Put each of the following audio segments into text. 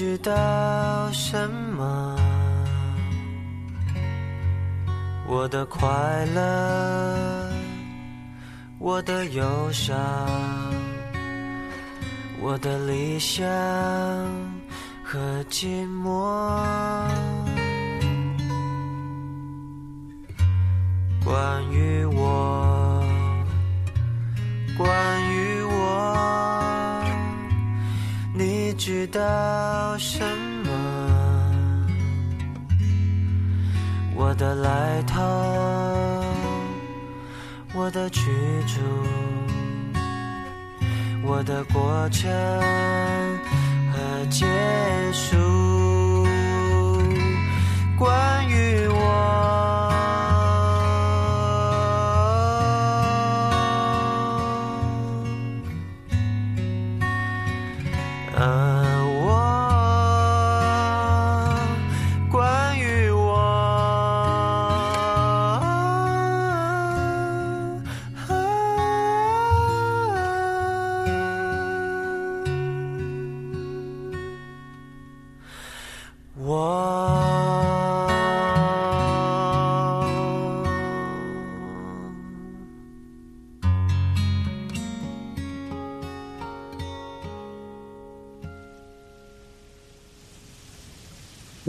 知道什么？我的快乐，我的忧伤，我的理想和寂寞。关于我，关知道什么？我的来头，我的去处，我的过程和结束。啊，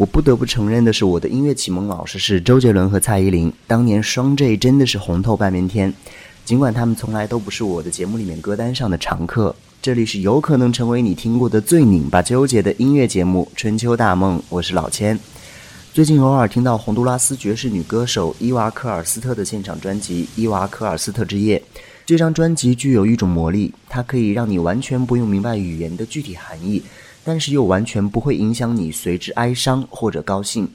我不得不承认的是，我的音乐启蒙老师是周杰伦和蔡依林。当年双 J 真的是红透半边天，尽管他们从来都不是我的节目里面歌单上的常客。这里是有可能成为你听过的最拧巴纠结的音乐节目《春秋大梦》，我是老千。最近偶尔听到洪都拉斯爵士女歌手伊娃科尔斯特的现场专辑《伊娃科尔斯特之夜》。这张专辑具有一种魔力，它可以让你完全不用明白语言的具体含义，但是又完全不会影响你随之哀伤或者高兴。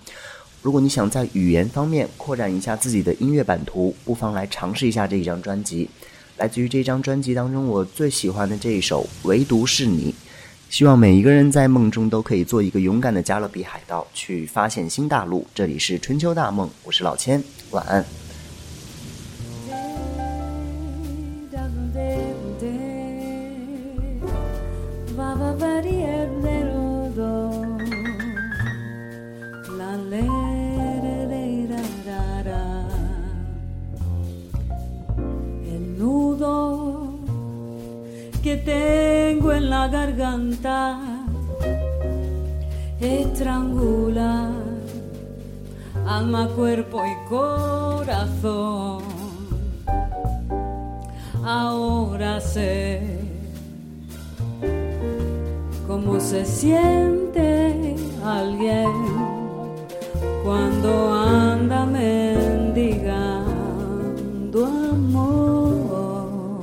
如果你想在语言方面扩展一下自己的音乐版图，不妨来尝试一下这一张专辑。来自于这张专辑当中我最喜欢的这一首《唯独是你》。希望每一个人在梦中都可以做一个勇敢的加勒比海盗，去发现新大陆。这里是春秋大梦，我是老千，晚安。Va va varier nerudo La le re re ra ra ra El nudo que tengo en la garganta estrangula alma, cuerpo y corazón. Ahora sé cómo se siente alguien cuando anda mendigando amor.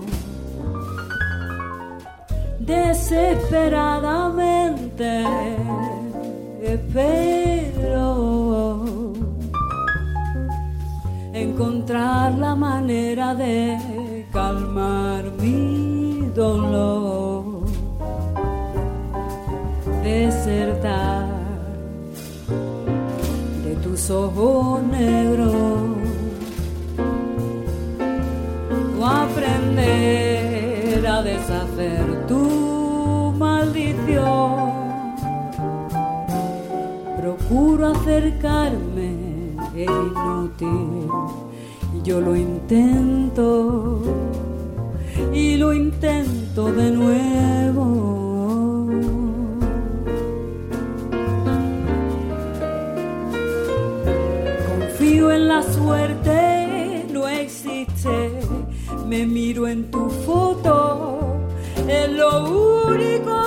Desesperadamente espero encontrar la manera de calmar tus ojos negros aprender a deshacer tu maldición. Procura juro acercarme es inútil. Yo lo intento y lo intento de nuevo. me miro en tu foto, es lo único